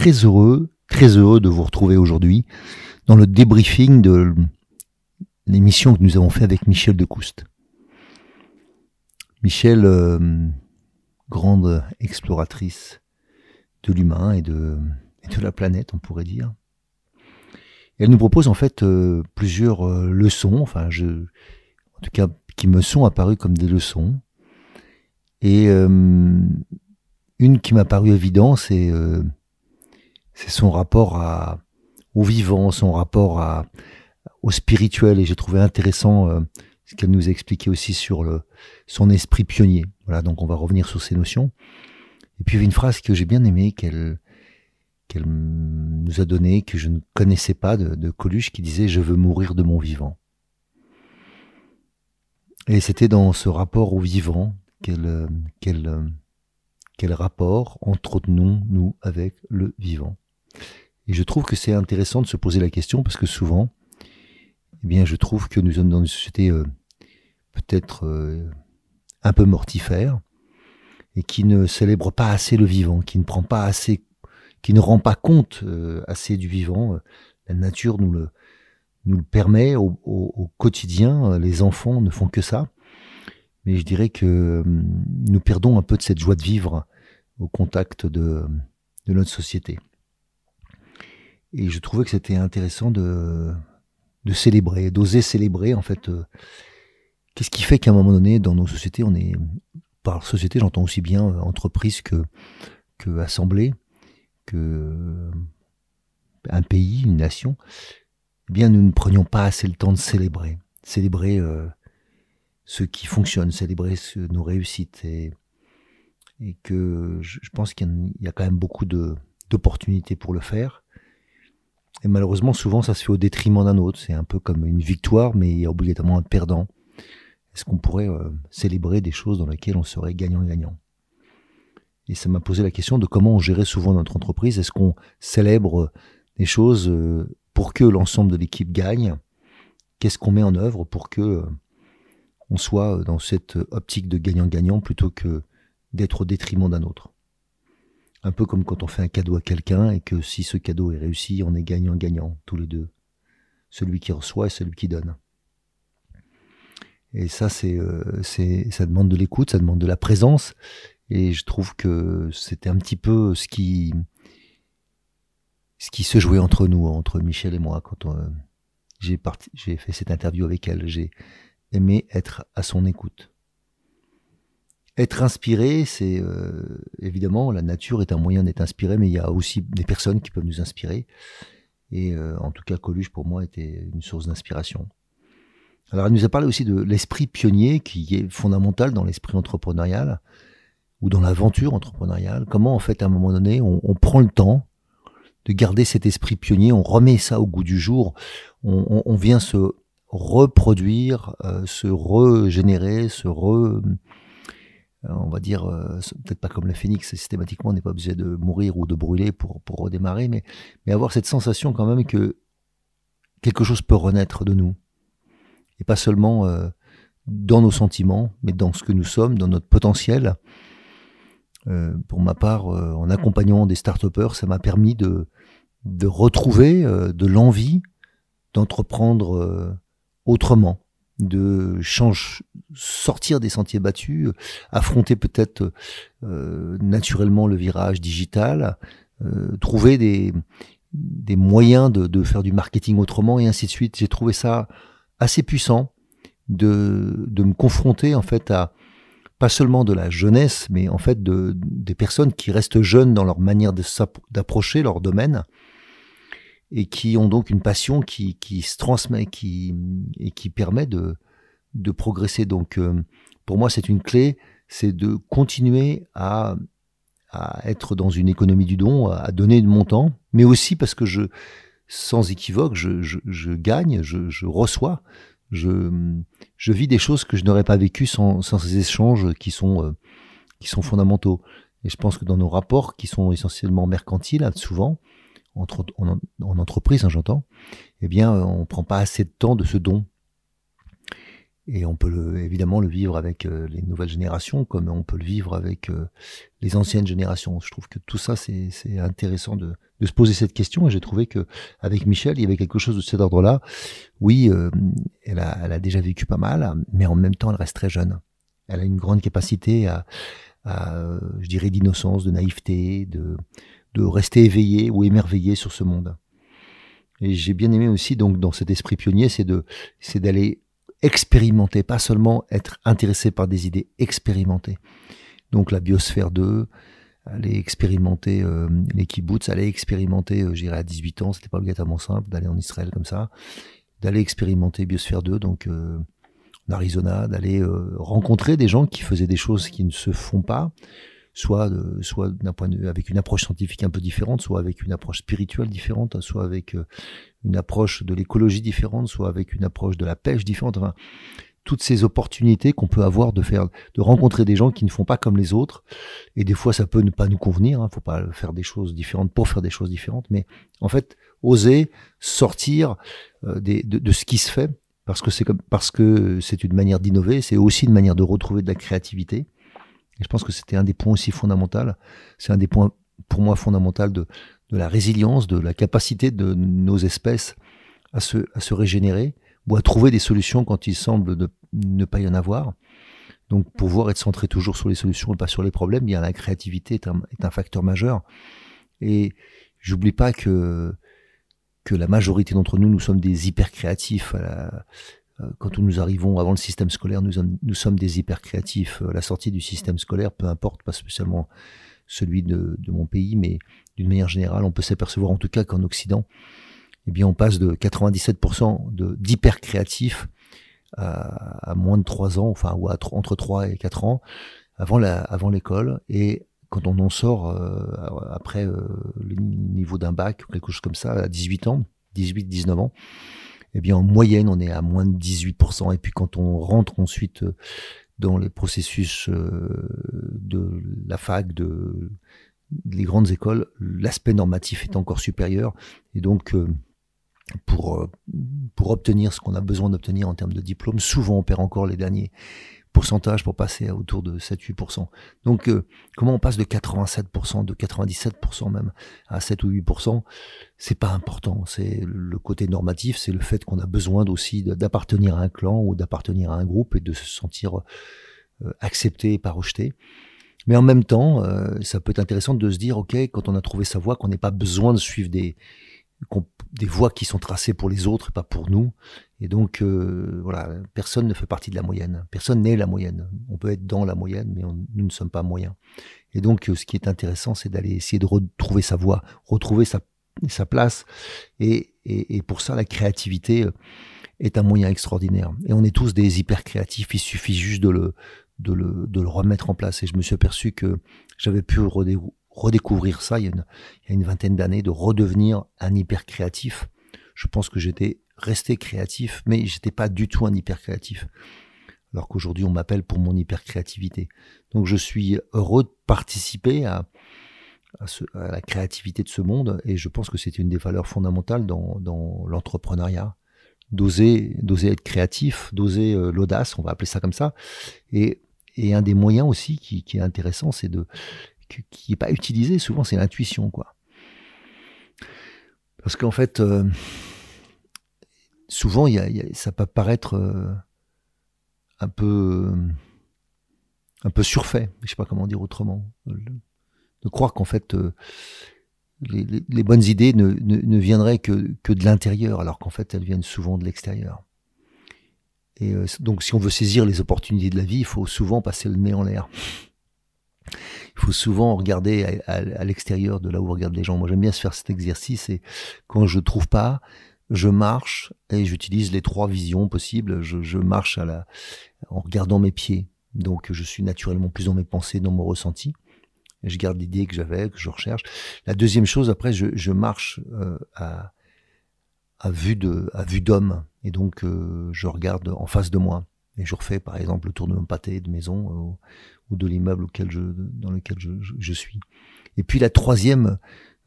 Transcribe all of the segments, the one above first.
Très heureux, très heureux de vous retrouver aujourd'hui dans le débriefing de l'émission que nous avons fait avec Michel Decouste. Michel, euh, grande exploratrice de l'humain et de, la planète, on pourrait dire. elle nous propose en fait euh, plusieurs euh, leçons, enfin, je, en tout cas, qui me sont apparues comme des leçons. Et une qui m'a paru évidente, c'est c'est son rapport au vivant, son rapport au spirituel. Et j'ai trouvé intéressant euh, ce qu'elle nous a expliqué aussi sur son esprit pionnier. Voilà, donc on va revenir sur ces notions. Et puis il y avait une phrase que j'ai bien aimée, qu'elle nous a donnée, que je ne connaissais pas, de, Coluche, qui disait « Je veux mourir de mon vivant ». Et c'était dans ce rapport au vivant, quel, quel, quel rapport entretenons-nous avec le vivant et je trouve que c'est intéressant de se poser la question parce que souvent, eh bien, je trouve que nous sommes dans une société euh, peut-être euh, un peu mortifère et qui ne célèbre pas assez le vivant, qui ne prend pas assez, qui ne rend pas compte euh, assez du vivant. La nature nous le, nous le permet au, quotidien. Les enfants ne font que ça. Mais je dirais que nous perdons un peu de cette joie de vivre au contact de notre société. Et je trouvais que c'était intéressant de, célébrer, d'oser célébrer en fait. Euh, qu'est-ce qui fait qu'à un moment donné, dans nos sociétés, on est par société, j'entends aussi bien euh, entreprise que que assemblée, que euh, un pays, une nation. Eh bien, nous ne prenions pas assez le temps de célébrer, célébrer ce qui fonctionne, célébrer nos réussites et que je, pense qu'il y a quand même beaucoup d'opportunités pour le faire et malheureusement, souvent, ça se fait au détriment d'un autre. C'est un peu comme une victoire, mais il y a obligatoirement un perdant. Est-ce qu'on pourrait euh, célébrer des choses dans lesquelles on serait gagnant-gagnant? Et ça m'a posé la question de comment on gérait souvent notre entreprise. Est-ce qu'on célèbre des choses euh, pour que l'ensemble de l'équipe gagne? Qu'est-ce qu'on met en œuvre pour que euh, on soit dans cette optique de gagnant-gagnant plutôt que d'être au détriment d'un autre? Un peu comme quand on fait un cadeau à quelqu'un et que si ce cadeau est réussi, on est gagnant-gagnant, tous les deux. Celui qui reçoit et celui qui donne. Et ça, c'est, euh, ça demande de l'écoute, ça demande de la présence. Et je trouve que c'était un petit peu ce qui, ce qui se jouait entre nous, entre Michel et moi, quand j'ai, j'ai fait cette interview avec elle. J'ai aimé être à son écoute. Être inspiré, c'est euh, évidemment la nature est un moyen d'être inspiré, mais il y a aussi des personnes qui peuvent nous inspirer. Et euh, en tout cas, Coluche pour moi était une source d'inspiration. Alors elle nous a parlé aussi de l'esprit pionnier qui est fondamental dans l'esprit entrepreneurial ou dans l'aventure entrepreneuriale. Comment en fait à un moment donné on, prend le temps de garder cet esprit pionnier, on remet ça au goût du jour, on, vient se reproduire, euh, se régénérer, se re on va dire, euh, peut-être pas comme le phénix, systématiquement, on n'est pas obligé de mourir ou de brûler pour, pour redémarrer, mais, mais avoir cette sensation quand même que quelque chose peut renaître de nous. Et pas seulement euh, dans nos sentiments, mais dans ce que nous sommes, dans notre potentiel. pour ma part, en accompagnant des start ça m'a permis de, de retrouver de l'envie d'entreprendre autrement, de change, sortir des sentiers battus, affronter peut-être euh, naturellement le virage digital, euh, trouver des, des moyens de, de, faire du marketing autrement et ainsi de suite. J'ai trouvé ça assez puissant de, de me confronter en fait à pas seulement de la jeunesse, mais en fait de, des personnes qui restent jeunes dans leur manière d'approcher leur domaine et qui ont donc une passion qui, qui se transmet qui, et qui permet de, de progresser. Donc euh, pour moi c'est une clé, c'est de continuer à, à être dans une économie du don, à donner de mon temps, mais aussi parce que je, sans équivoque, je, je, je gagne, je, je reçois je, je vis des choses que je n'aurais pas vécues sans, sans ces échanges qui sont, euh, qui sont fondamentaux. Et je pense que dans nos rapports, qui sont essentiellement mercantiles, hein, souvent, en, en entreprise, hein, j'entends, eh bien, on prend pas assez de temps de ce don. Et on peut évidemment le vivre avec euh, les nouvelles générations, comme on peut le vivre avec euh, les anciennes générations. Je trouve que tout ça, c'est intéressant de, se poser cette question. Et j'ai trouvé que avec Michel, il y avait quelque chose de cet ordre-là. Oui, euh, elle, a, elle, a, déjà vécu pas mal, mais en même temps, elle reste très jeune. Elle a une grande capacité à, à je dirais, d'innocence, de naïveté, de, de rester éveillée ou émerveillée sur ce monde. Et j'ai bien aimé aussi, donc, dans cet esprit pionnier, c'est de, c'est d'aller expérimenter, pas seulement être intéressé par des idées, expérimenter. Donc la biosphère 2, aller expérimenter euh, les kibbutz, aller expérimenter, euh, j'irai à 18 ans, c'était pas obligatoirement simple d'aller en Israël comme ça, d'aller expérimenter biosphère 2, donc euh, en Arizona, d'aller euh, rencontrer des gens qui faisaient des choses qui ne se font pas, soit soit d'un point de vue avec une approche scientifique un peu différente, soit avec une approche spirituelle différente, soit avec euh, une approche de l'écologie différente, soit avec une approche de la pêche différente. Enfin, toutes ces opportunités qu'on peut avoir de faire, de rencontrer des gens qui ne font pas comme les autres. Et des fois, ça peut ne pas nous convenir. Hein, faut pas faire des choses différentes pour faire des choses différentes. Mais en fait, oser sortir euh, de, de, ce qui se fait, parce que c'est comme, parce que c'est une manière d'innover. C'est aussi une manière de retrouver de la créativité. Et je pense que c'était un des points aussi fondamentaux. C'est un des points pour moi fondamentaux de, la résilience, de la capacité de nos espèces à se, à régénérer ou à trouver des solutions quand il semble ne pas y en avoir. Donc pouvoir être centré toujours sur les solutions et pas sur les problèmes, bien la créativité est un, facteur majeur. Et j'oublie pas que que la majorité d'entre nous, nous sommes des hyper créatifs. Quand nous arrivons avant le système scolaire, nous, sommes des hyper créatifs. À la sortie du système scolaire, peu importe, pas spécialement celui de, mon pays, mais d'une manière générale, on peut s'apercevoir en tout cas qu'en Occident, eh bien, on passe de 97% d'hyper créatifs à, à, moins de 3 ans, enfin, ou entre 3 et 4 ans, avant l'école, et quand on en sort euh, après euh, le niveau d'un bac ou quelque chose comme ça, à 18 ans, 18, 19 ans, eh bien, en moyenne, on est à moins de 18%. Et puis, quand on rentre ensuite euh, dans les processus euh, de la fac, de les grandes écoles, l'aspect normatif est encore supérieur. Et donc, euh, pour, pour obtenir ce qu'on a besoin d'obtenir en termes de diplôme, souvent on perd encore les derniers pourcentages pour passer à autour de 7-8%. Donc, euh, comment on passe de 87%, de 97% même à 7 ou 8%, c'est pas important. C'est le côté normatif, c'est le fait qu'on a besoin aussi d'appartenir à un clan ou d'appartenir à un groupe et de se sentir accepté et pas rejeté. Mais en même temps, euh, ça peut être intéressant de se dire, ok, quand on a trouvé sa voie, qu'on n'ait pas besoin de suivre des des voies qui sont tracées pour les autres et pas pour nous. Et donc, euh, voilà, personne ne fait partie de la moyenne. Personne n'est la moyenne. On peut être dans la moyenne, mais nous ne sommes pas moyens. Et donc, euh, ce qui est intéressant, c'est d'aller essayer de retrouver sa voie, retrouver sa, place. Et, pour ça, la créativité est un moyen extraordinaire. Et on est tous des hyper créatifs. Il suffit juste de le, de le, de le remettre en place. Et je me suis aperçu que j'avais pu redécouvrir ça il y a une, il y a une vingtaine d'années, de redevenir un hyper créatif. Je pense que j'étais resté créatif, mais j'étais pas du tout un hyper créatif. Alors qu'aujourd'hui, on m'appelle pour mon hyper créativité. Donc, je suis heureux de participer à, à, la créativité de ce monde et je pense que c'est une des valeurs fondamentales dans, dans l'entrepreneuriat d'oser d'oser être créatif d'oser euh, l'audace on va appeler ça comme ça et et un des moyens aussi qui, qui est intéressant, c'est de qui n'est pas utilisé souvent, c'est l'intuition, quoi. Parce qu'en fait, euh, souvent, y ça peut paraître euh, un peu un peu surfait, je sais pas comment dire autrement, de croire qu'en fait les, bonnes idées ne, viendraient que, que de l'intérieur, alors qu'en fait elles viennent souvent de l'extérieur. Et donc si on veut saisir les opportunités de la vie, il faut souvent passer le nez en l'air. Il faut souvent regarder à, l'extérieur de là où regardent les gens. Moi j'aime bien se faire cet exercice et quand je trouve pas, je marche et j'utilise les trois visions possibles. Je, marche à la, en regardant mes pieds. Donc je suis naturellement plus dans mes pensées, dans mon ressenti. je garde l'idée que j'avais, que je recherche. La deuxième chose, après, je, marche euh, à, vue de, à vue d'homme, et donc euh, je regarde en face de moi. Et je refais, par exemple, le tour de mon pâté de maison euh, ou de l'immeuble auquel je, dans lequel je, je, suis. Et puis la troisième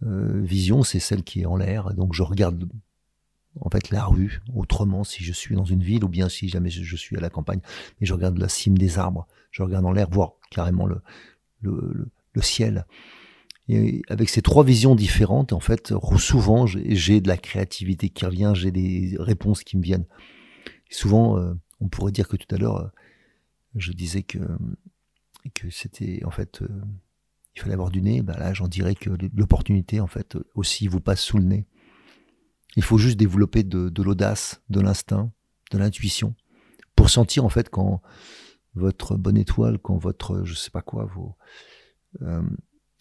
vision, c'est celle qui est en l'air. Donc je regarde en fait la rue autrement si je suis dans une ville ou bien si jamais je, suis à la campagne et je regarde la cime des arbres je regarde en l'air voir carrément le, le, le, ciel et avec ces trois visions différentes en fait souvent j'ai de la créativité qui revient j'ai des réponses qui me viennent souvent euh, on pourrait dire que tout à l'heure je disais que c'était en fait euh, il fallait avoir du nez. Ben là j'en dirais que l'opportunité en fait aussi vous passe sous le nez. Il faut juste développer de, l'audace, de l'instinct, de l'intuition, pour sentir en fait quand votre bonne étoile, quand votre, je sais pas quoi, euh,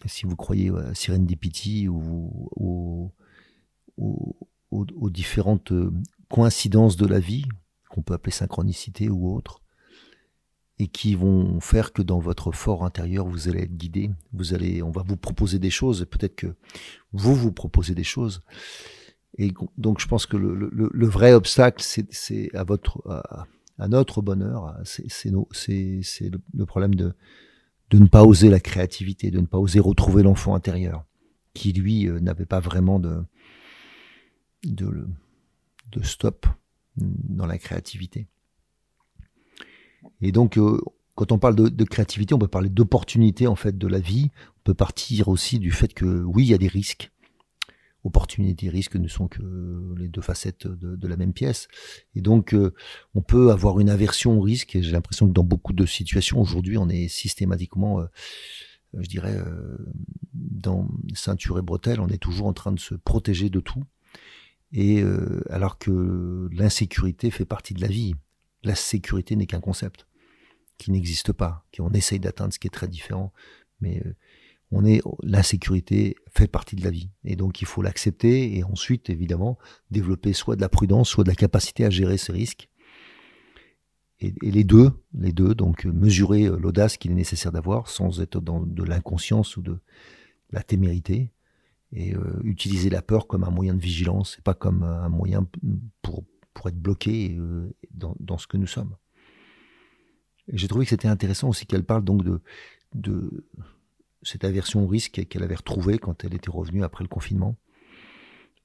si vous croyez à Serendipity ou, ou, aux différentes coïncidences de la vie, qu'on peut appeler synchronicité ou autre, et qui vont faire que dans votre fort intérieur, vous allez être guidé, vous allez, on va vous proposer des choses, peut-être que vous vous proposez des choses, et donc je pense que le, vrai obstacle, c'est à votre à, notre bonheur, c'est le, problème de de ne pas oser la créativité, de ne pas oser retrouver l'enfant intérieur, qui lui euh, n'avait pas vraiment de de stop dans la créativité. Et donc euh, quand on parle de, créativité, on peut parler d'opportunité en fait de la vie. On peut partir aussi du fait que oui, il y a des risques opportunités et risques ne sont que les deux facettes de, la même pièce. Et donc, euh, on peut avoir une aversion au risque. Et j'ai l'impression que dans beaucoup de situations aujourd'hui, on est systématiquement, euh, je dirais, dans ceinture et bretelles, on est toujours en train de se protéger de tout. Et alors que l'insécurité fait partie de la vie. La sécurité n'est qu'un concept qui n'existe pas, qu'on essaye d'atteindre, ce qui est très différent. Mais on est l'insécurité fait partie de la vie et donc il faut l'accepter et ensuite évidemment développer soit de la prudence soit de la capacité à gérer ces risques et, les deux les deux donc mesurer euh, l'audace qu'il est nécessaire d'avoir sans être dans de l'inconscience ou de la témérité et euh, utiliser la peur comme un moyen de vigilance et pas comme un moyen pour pour être bloqué euh, dans, dans ce que nous sommes j'ai trouvé que c'était intéressant aussi qu'elle parle donc de de cette aversion au risque qu'elle avait retrouvée quand elle était revenue après le confinement,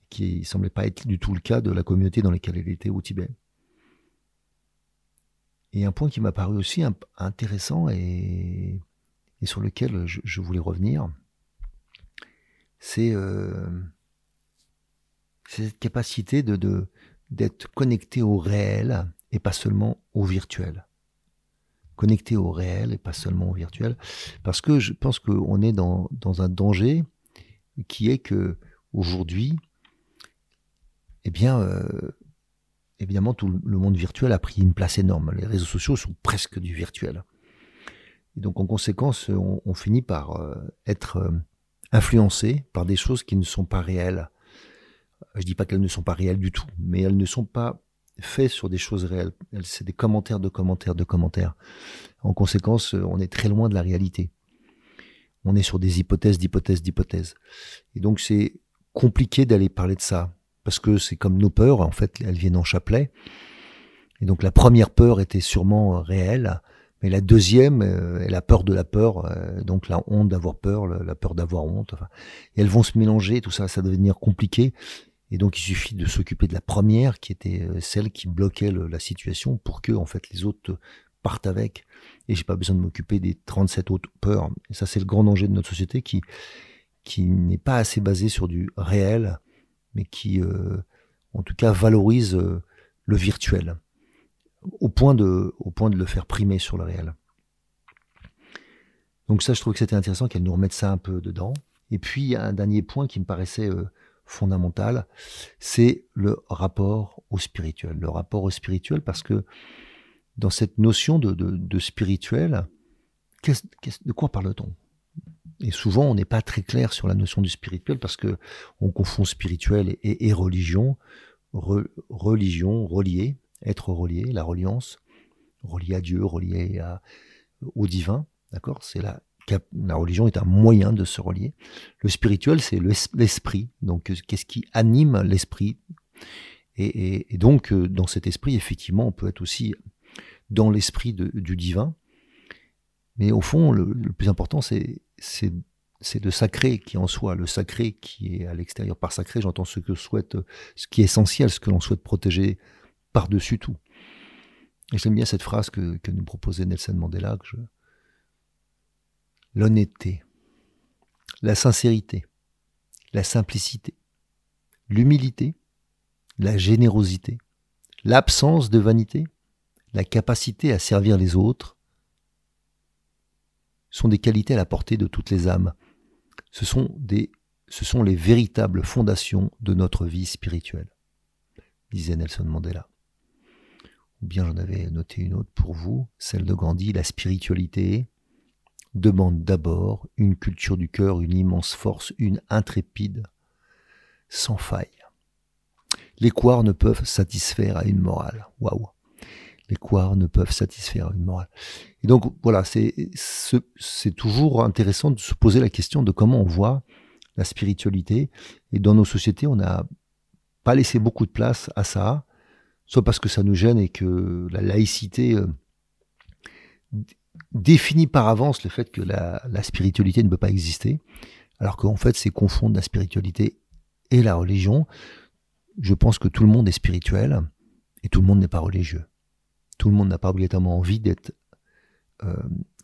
qui semblait pas être du tout le cas de la communauté dans laquelle elle était au Tibet. Et un point qui m'a paru aussi intéressant et, sur lequel je, voulais revenir, c'est euh, cette capacité de d'être connecté au réel et pas seulement au virtuel connecté au réel et pas seulement au virtuel, parce que je pense qu'on est dans, dans, un danger qui est que aujourd'hui, eh bien, euh, évidemment, tout le monde virtuel a pris une place énorme. Les réseaux sociaux sont presque du virtuel. Et donc, en conséquence, on, finit par euh, être euh, influencé par des choses qui ne sont pas réelles. Je dis pas qu'elles ne sont pas réelles du tout, mais elles ne sont pas fait sur des choses réelles. C'est des commentaires de commentaires de commentaires. En conséquence, on est très loin de la réalité. On est sur des hypothèses, d'hypothèses, d'hypothèses. Et donc c'est compliqué d'aller parler de ça. Parce que c'est comme nos peurs, en fait, elles viennent en chapelet. Et donc la première peur était sûrement réelle, mais la deuxième euh, est la peur de la peur, donc la honte d'avoir peur, la peur d'avoir honte. et elles vont se mélanger, tout ça, ça va devenir compliqué. Et donc il suffit de s'occuper de la première, qui était euh, celle qui bloquait la situation, pour que en fait les autres partent avec. Et j'ai pas besoin de m'occuper des 37 autres peurs. Ça c'est le grand danger de notre société qui qui n'est pas assez basé sur du réel, mais qui euh, en tout cas valorise euh, le virtuel. Au point de, au point de le faire primer sur le réel. Donc ça, je trouve que c'était intéressant qu'elle nous remette ça un peu dedans. Et puis, un dernier point qui me paraissait euh, fondamental, c'est le rapport au spirituel. Le rapport au spirituel, parce que dans cette notion de, de, spirituel, de quoi parle-t-on? Et souvent, on n'est pas très clair sur la notion du spirituel parce que on confond spirituel et, religion, religion, relié, être relié, la reliance, relié à Dieu, relié au divin. D'accord? C'est la, la religion est un moyen de se relier. Le spirituel, c'est l'esprit. Donc, qu'est-ce qui anime l'esprit? Et, donc, euh, dans cet esprit, effectivement, on peut être aussi dans l'esprit du divin. Mais au fond, le, plus important, c'est c'est le sacré qui en soi, le sacré qui est à l'extérieur. Par sacré, j'entends ce que souhaite, ce qui est essentiel, ce que l'on souhaite protéger par-dessus tout. Et j'aime bien cette phrase que, nous proposait Nelson Mandela, l'honnêteté, la sincérité, la simplicité, l'humilité, la générosité, l'absence de vanité, la capacité à servir les autres, sont des qualités à la portée de toutes les âmes. Ce sont, des, ce sont les véritables fondations de notre vie spirituelle, disait Nelson Mandela. Ou bien j'en avais noté une autre pour vous, celle de Gandhi, la spiritualité, demande d'abord une culture du cœur, une immense force, une intrépide, sans faille. Les couards ne peuvent satisfaire à une morale. Waouh! Les couards ne peuvent satisfaire à une morale. Et donc voilà, c'est c'est toujours intéressant de se poser la question de comment on voit la spiritualité. Et dans nos sociétés, on n'a pas laissé beaucoup de place à ça, soit parce que ça nous gêne et que la laïcité euh, définit par avance le fait que la, spiritualité ne peut pas exister, alors qu'en fait c'est confondre la spiritualité et la religion. Je pense que tout le monde est spirituel et tout le monde n'est pas religieux. Tout le monde n'a pas obligatoirement envie d'être euh,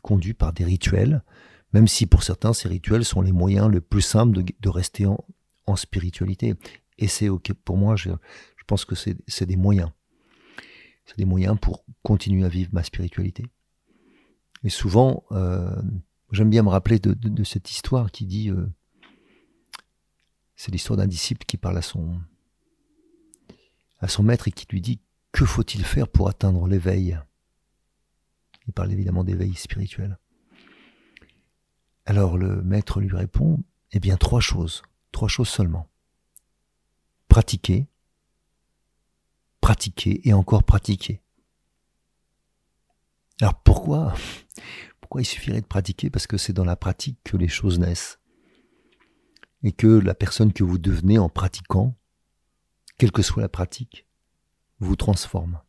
conduit par des rituels, même si pour certains ces rituels sont les moyens le plus simples de, rester en, spiritualité. Et c'est ok pour moi, je pense que c'est des moyens. C'est des moyens pour continuer à vivre ma spiritualité. Et souvent, euh, j'aime bien me rappeler de, cette histoire qui dit, euh, c'est l'histoire d'un disciple qui parle à son, à son maître et qui lui dit, que faut-il faire pour atteindre l'éveil? Il parle évidemment d'éveil spirituel. Alors le maître lui répond, eh bien trois choses, trois choses seulement. Pratiquer, pratiquer et encore pratiquer. Alors pourquoi Pourquoi il suffirait de pratiquer? Parce que c'est dans la pratique que les choses naissent. Et que la personne que vous devenez en pratiquant, quelle que soit la pratique, vous transforme.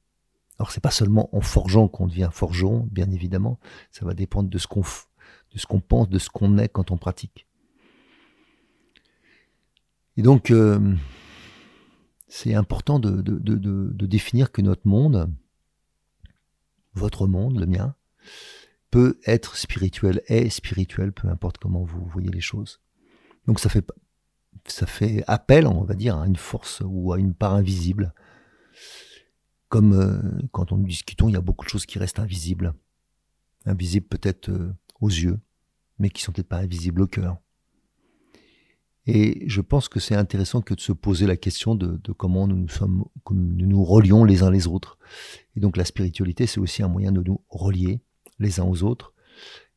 Alors c'est pas seulement en forgeant qu'on devient forgeron, bien évidemment, ça va dépendre de ce qu'on de ce qu'on pense, de ce qu'on est quand on pratique. Et donc euh, c'est important de, définir que notre monde, votre monde, le mien, peut être spirituel, est spirituel, peu importe comment vous voyez les choses. Donc ça fait, ça fait appel, on va dire, à une force ou à une part invisible. Comme euh, quand on discutons, il y a beaucoup de choses qui restent invisibles. Invisibles peut-être euh, aux yeux, mais qui sont peut-être pas invisibles au cœur. Et je pense que c'est intéressant que de se poser la question de, comment nous nous sommes, nous nous relions les uns les autres. Et donc la spiritualité, c'est aussi un moyen de nous relier les uns aux autres.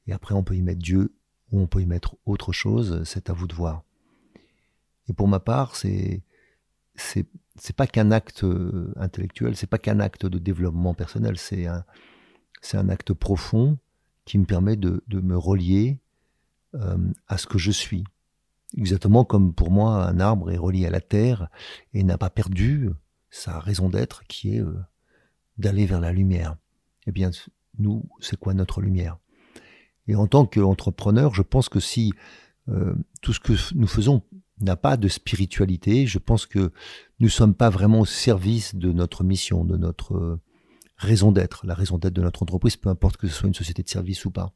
Et après, on peut y mettre Dieu ou on peut y mettre autre chose. C'est à vous de voir. Et pour ma part, c'est c'est pas qu'un acte euh, intellectuel, c'est pas qu'un acte de développement personnel, c'est un un acte profond qui me permet de, de me relier euh, à ce que je suis, Exactement comme pour moi, un arbre est relié à la terre et n'a pas perdu sa raison d'être qui est euh, d'aller vers la lumière. Eh bien, nous, c'est quoi notre lumière? Et en tant qu'entrepreneur, je pense que si euh, tout ce que nous faisons n'a pas de spiritualité, je pense que nous ne sommes pas vraiment au service de notre mission, de notre euh, raison d'être, la raison d'être de notre entreprise, peu importe que ce soit une société de service ou pas.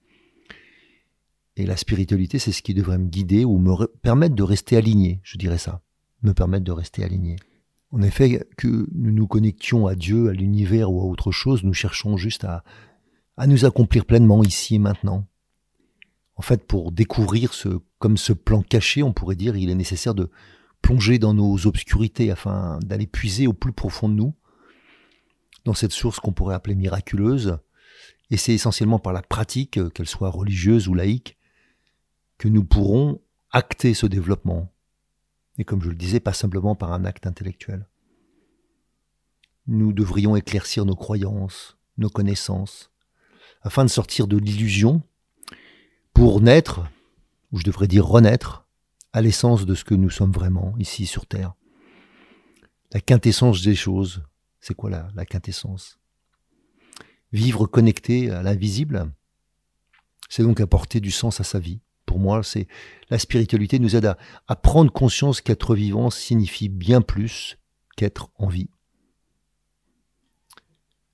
Et la spiritualité, c'est ce qui devrait me guider ou me permettre de rester aligné, je dirais ça. Me permettre de rester aligné. En effet, que nous nous connections à Dieu, à l'univers ou à autre chose, nous cherchons juste à, nous accomplir pleinement ici et maintenant. En fait, pour découvrir ce, comme ce plan caché, on pourrait dire, il est nécessaire de plonger dans nos obscurités afin d'aller puiser au plus profond de nous, dans cette source qu'on pourrait appeler miraculeuse. Et c'est essentiellement par la pratique, qu'elle soit religieuse ou laïque, que nous pourrons acter ce développement. Et comme je le disais, pas simplement par un acte intellectuel. Nous devrions éclaircir nos croyances, nos connaissances, afin de sortir de l'illusion pour naître, ou je devrais dire renaître, à l'essence de ce que nous sommes vraiment ici sur Terre. La quintessence des choses, c'est quoi la, la quintessence? Vivre connecté à l'invisible, c'est donc apporter du sens à sa vie. Pour moi, c'est la spiritualité nous aide à, prendre conscience qu'être vivant signifie bien plus qu'être en vie.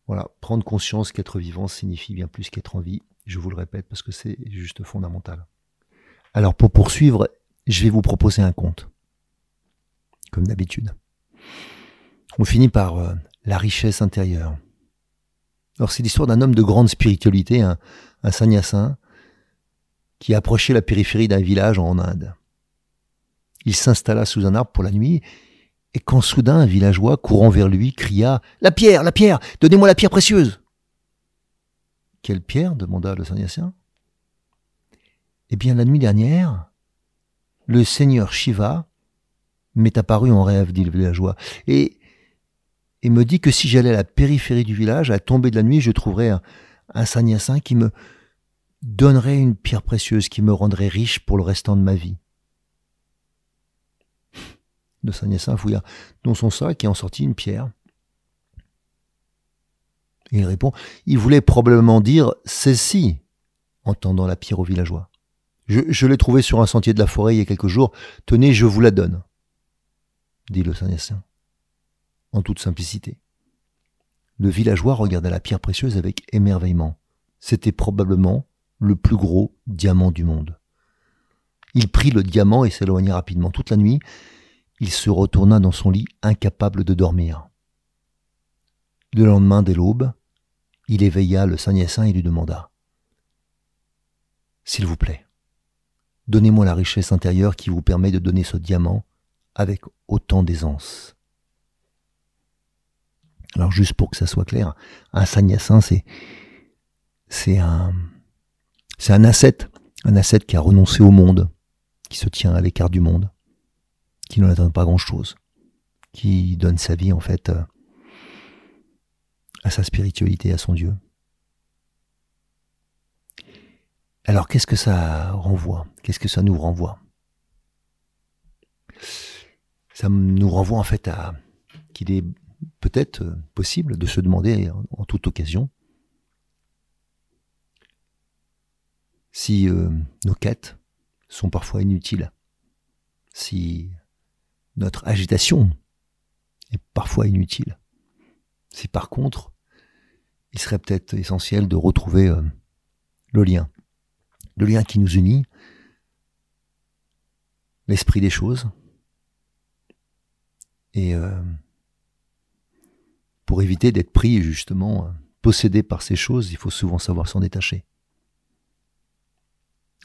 Voilà, prendre conscience qu'être vivant signifie bien plus qu'être en vie. Je vous le répète parce que c'est juste fondamental. Alors pour poursuivre, je vais vous proposer un conte. Comme d'habitude. On finit par euh, la richesse intérieure. Alors c'est l'histoire d'un homme de grande spiritualité, un, un sanyassin, qui approchait la périphérie d'un village en Inde. Il s'installa sous un arbre pour la nuit et quand soudain un villageois courant vers lui cria La pierre, la pierre, donnez-moi la pierre précieuse. Quelle pierre? demanda le sanyasien. Eh bien, la nuit dernière, le seigneur Shiva m'est apparu en rêve, dit le villageois, et, et me dit que si j'allais à la périphérie du village, à tomber de la nuit, je trouverais un, un qui me donnerait une pierre précieuse qui me rendrait riche pour le restant de ma vie de Saint fouilla dans son sac et en sortit une pierre. Il répond, il voulait probablement dire celle-ci, en tendant la pierre au villageois. Je, l'ai trouvée sur un sentier de la forêt il y a quelques jours. Tenez, je vous la donne, dit le Saint en toute simplicité. Le villageois regarda la pierre précieuse avec émerveillement. C'était probablement le plus gros diamant du monde. Il prit le diamant et s'éloigna rapidement toute la nuit, il se retourna dans son lit incapable de dormir. Le lendemain dès l'aube, il éveilla le Saint-Niassin et lui demanda S'il vous plaît, donnez-moi la richesse intérieure qui vous permet de donner ce diamant avec autant d'aisance. Alors juste pour que ça soit clair, un Saint-Niassin, c'est c'est un c'est un ascète, un ascète qui a renoncé au monde, qui se tient à l'écart du monde qui n'en attend pas grand-chose, qui donne sa vie en fait euh, à sa spiritualité, à son Dieu. Alors qu'est-ce que ça renvoie? Qu'est-ce que ça nous renvoie? Ça nous renvoie en fait à qu'il est peut-être possible de se demander en toute occasion si euh, nos quêtes sont parfois inutiles, si notre agitation est parfois inutile. Si par contre, il serait peut-être essentiel de retrouver euh, le lien, le lien qui nous unit, l'esprit des choses, et euh, pour éviter d'être pris justement, possédé par ces choses, il faut souvent savoir s'en détacher.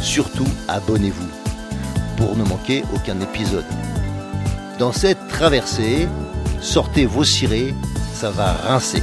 surtout, abonnez-vous pour ne manquer aucun épisode. Dans cette traversée, sortez vos cirés, ça va rincer.